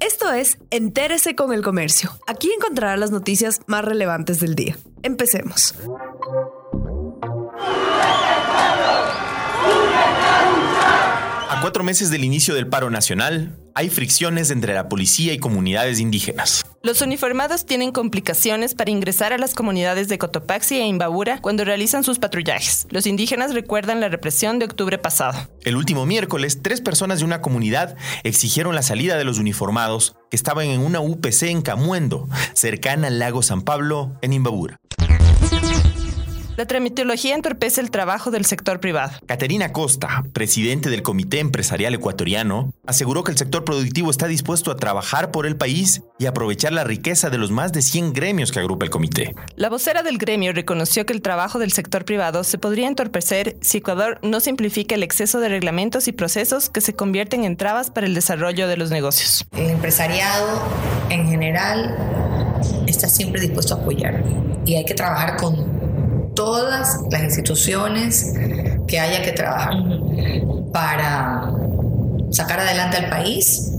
Esto es Entérese con el Comercio. Aquí encontrará las noticias más relevantes del día. Empecemos. A cuatro meses del inicio del paro nacional, hay fricciones entre la policía y comunidades indígenas. Los uniformados tienen complicaciones para ingresar a las comunidades de Cotopaxi e Imbabura cuando realizan sus patrullajes. Los indígenas recuerdan la represión de octubre pasado. El último miércoles, tres personas de una comunidad exigieron la salida de los uniformados que estaban en una UPC en Camuendo, cercana al lago San Pablo, en Imbabura. La tramitología entorpece el trabajo del sector privado. Caterina Costa, presidente del Comité Empresarial Ecuatoriano, aseguró que el sector productivo está dispuesto a trabajar por el país y aprovechar la riqueza de los más de 100 gremios que agrupa el comité. La vocera del gremio reconoció que el trabajo del sector privado se podría entorpecer si Ecuador no simplifica el exceso de reglamentos y procesos que se convierten en trabas para el desarrollo de los negocios. El empresariado en general está siempre dispuesto a apoyar y hay que trabajar con todas las instituciones que haya que trabajar para sacar adelante al país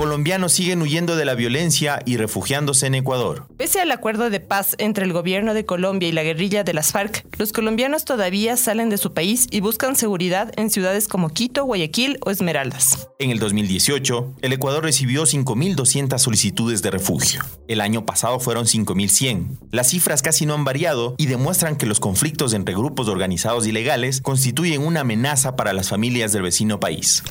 colombianos siguen huyendo de la violencia y refugiándose en Ecuador. Pese al acuerdo de paz entre el gobierno de Colombia y la guerrilla de las FARC, los colombianos todavía salen de su país y buscan seguridad en ciudades como Quito, Guayaquil o Esmeraldas. En el 2018, el Ecuador recibió 5.200 solicitudes de refugio. El año pasado fueron 5.100. Las cifras casi no han variado y demuestran que los conflictos entre grupos organizados ilegales constituyen una amenaza para las familias del vecino país.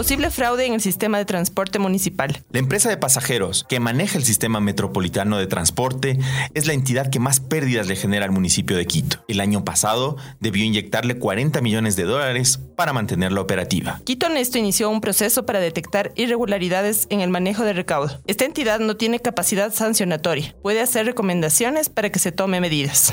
Posible fraude en el sistema de transporte municipal. La empresa de pasajeros que maneja el sistema metropolitano de transporte es la entidad que más pérdidas le genera al municipio de Quito. El año pasado debió inyectarle 40 millones de dólares para mantenerla operativa. Quito Honesto inició un proceso para detectar irregularidades en el manejo de recaudo. Esta entidad no tiene capacidad sancionatoria. Puede hacer recomendaciones para que se tome medidas.